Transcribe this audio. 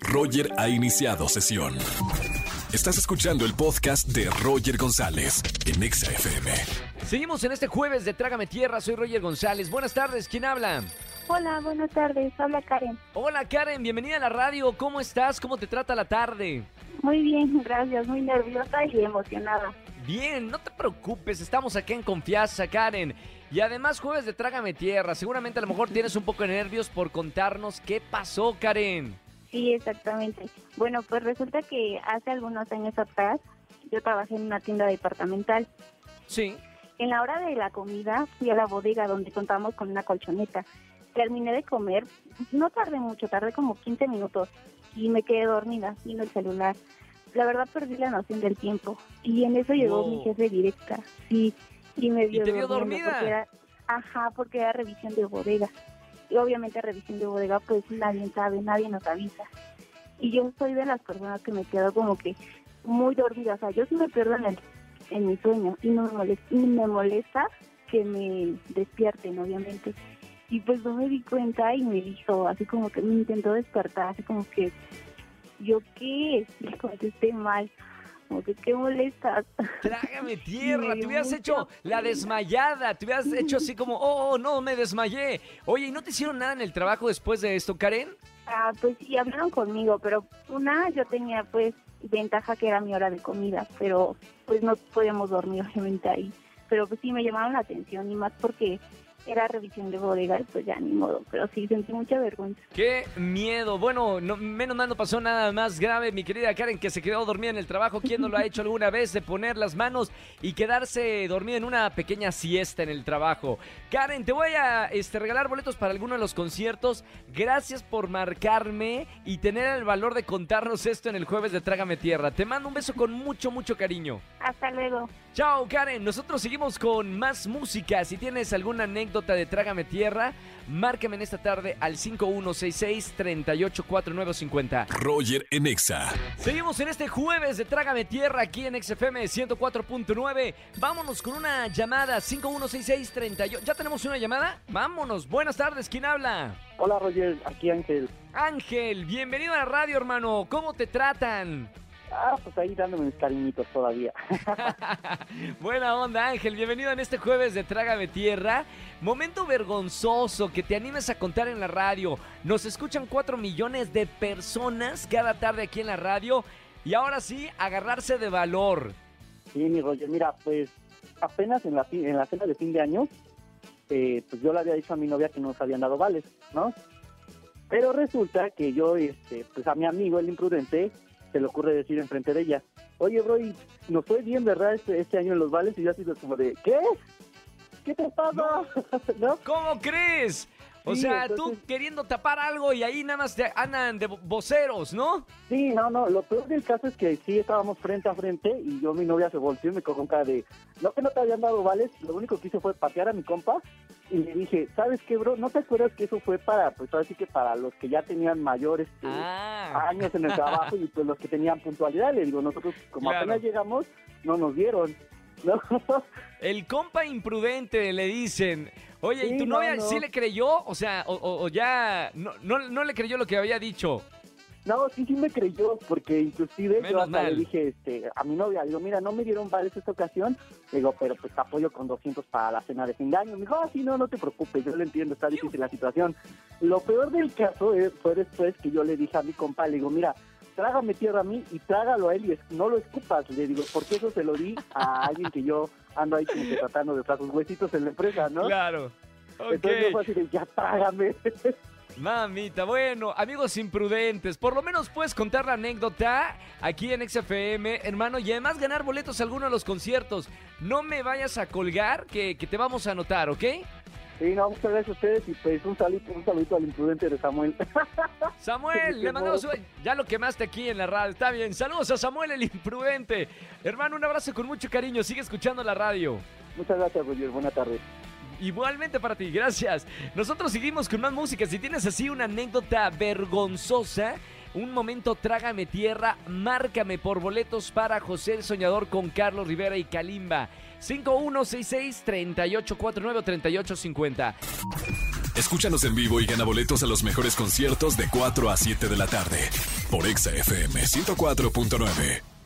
Roger ha iniciado sesión. Estás escuchando el podcast de Roger González en Exa FM. Seguimos en este jueves de Trágame Tierra. Soy Roger González. Buenas tardes. ¿Quién habla? Hola, buenas tardes. Habla Karen. Hola Karen, bienvenida a la radio. ¿Cómo estás? ¿Cómo te trata la tarde? Muy bien, gracias. Muy nerviosa y emocionada. Bien, no te preocupes. Estamos aquí en confianza, Karen. Y además jueves de Trágame Tierra. Seguramente a lo mejor tienes un poco de nervios por contarnos qué pasó, Karen. Sí, exactamente. Bueno, pues resulta que hace algunos años atrás yo trabajé en una tienda departamental. Sí. En la hora de la comida fui a la bodega donde contábamos con una colchoneta. Terminé de comer, no tardé mucho, tardé como 15 minutos y me quedé dormida viendo el celular. La verdad perdí la noción del tiempo y en eso llegó Wow. mi jefe directa. Sí, y me vio te vio dormida? porque era- ajá, porque era revisión de bodega. Y obviamente revisión de bodega pues nadie sabe, nadie nos avisa. Y yo soy de las personas que me quedo como que muy dormida. O sea, yo sí me pierdo en, el, en mi sueño y no me molesta, y me molesta que me despierten, obviamente. Y pues no me di cuenta y me dijo, así como que me intentó despertar, así como que, ¿yo qué? Le contesté mal, como que, ¿qué molestas? Trágame tierra, te hubieras hecho la desmayada, te hubieras hecho así como, oh, oh, no, me desmayé. Oye, ¿y no te hicieron nada en el trabajo después de esto, Karen? Ah, pues sí, hablaron conmigo, pero una, yo tenía pues ventaja que era mi hora de comida, pero pues no podíamos dormir obviamente ahí. Pero pues sí me llamaron la atención y más porque era revisión de bodega y pues ya ni modo, pero sí sentí mucha vergüenza. Qué miedo. Bueno, no, menos mal no pasó nada más grave, mi querida Karen, que se quedó dormida en el trabajo. ¿Quién no lo ha hecho alguna vez de poner las manos y quedarse dormida en una pequeña siesta en el trabajo? Karen, te voy a este, regalar boletos para alguno de los conciertos. Gracias por marcarme y tener el valor de contarnos esto en el jueves de Trágame Tierra. Te mando un beso con mucho, mucho cariño. Hasta luego. Chao, Karen. Nosotros seguimos con más música. Si tienes alguna anécdota de Trágame Tierra, márcame en esta tarde al 5166-384950. Roger en Exa. Seguimos en este jueves de Trágame Tierra aquí en XFM 104.9. Vámonos con una llamada 5166-38. ¿Ya tenemos una llamada? Vámonos. Buenas tardes. ¿Quién habla? Hola Roger, aquí Ángel. Ángel, bienvenido a la radio, hermano. ¿Cómo te tratan? Ah, pues ahí dándome mis cariñitos todavía. Buena onda, Ángel. Bienvenido en este jueves de Trágame Tierra. Momento vergonzoso que te animes a contar en la radio. Nos escuchan 4 millones de personas cada tarde aquí en la radio. Y ahora sí, agarrarse de valor. Sí, mi Roger, mira, pues apenas en la, en la cena de fin de año, eh, pues yo le había dicho a mi novia que nos habían dado vales, ¿no? Pero resulta que yo, este, pues a mi amigo, el imprudente, se le ocurre decir enfrente de ella, oye, bro, y nos fue bien, ¿verdad? Este, este año en los vales, y yo así como de, ¿qué? ¿Qué te pasa? ¿No? ¿Cómo crees? O Sí, sea, tú queriendo tapar algo y ahí nada más te andan de vo- voceros, ¿no? Sí, no, no, lo peor del caso es que sí estábamos frente a frente y yo mi novia se volteó y me cogió un cara de, no que no te habían dado vales, lo único que hice fue patear a mi compa y le dije, ¿sabes qué, bro? ¿No te acuerdas que eso fue para, pues así que para los que ya tenían mayores este, Ah. años en el trabajo y pues los que tenían puntualidad? Le digo, nosotros como Claro. apenas llegamos, no nos dieron, ¿no? El compa imprudente le dicen. Oye, ¿y tu no, novia no. sí le creyó? O sea, o, o- o ya no, no, no le creyó lo que había dicho. No, sí, sí me creyó, porque inclusive yo Menos hasta mal. le dije este, a mi novia, digo, mira, no me dieron vales esta ocasión, digo, pero pues te apoyo con 200 para la cena de fin de año. Me dijo, ah, sí, no, no te preocupes, yo lo entiendo, está difícil la situación. Lo peor del caso es- fue después que yo le dije a mi compa, le digo, mira, trágame tierra a mí y trágalo a él y no lo escupas, le digo, porque eso se lo di a alguien que yo ando ahí como que tratando de sus huesitos en la empresa, ¿no? Claro. Ok. Entonces yo fue así de, ya trágame. Mamita, bueno, amigos imprudentes, por lo menos puedes contar la anécdota aquí en XFM, hermano, y además ganar boletos a alguno de los conciertos. No me vayas a colgar, que, que te vamos a anotar, ¿ok? Sí, no, muchas gracias a ustedes y pues un saludito, un saludito al imprudente de Samuel. Samuel, le mandamos un- ya lo quemaste aquí en la radio, está bien. Saludos a Samuel el imprudente. Hermano, un abrazo con mucho cariño, sigue escuchando la radio. Muchas gracias, Roger. Buenas tardes. Igualmente para ti, gracias. Nosotros seguimos con más música. Si tienes así una anécdota vergonzosa, un momento trágame tierra, márcame por boletos para José el Soñador con Carlos Rivera y Kalimba. 5166-3849-3850. Escúchanos en vivo y gana boletos a los mejores conciertos de 4 a 7 de la tarde por Exa FM 104.9.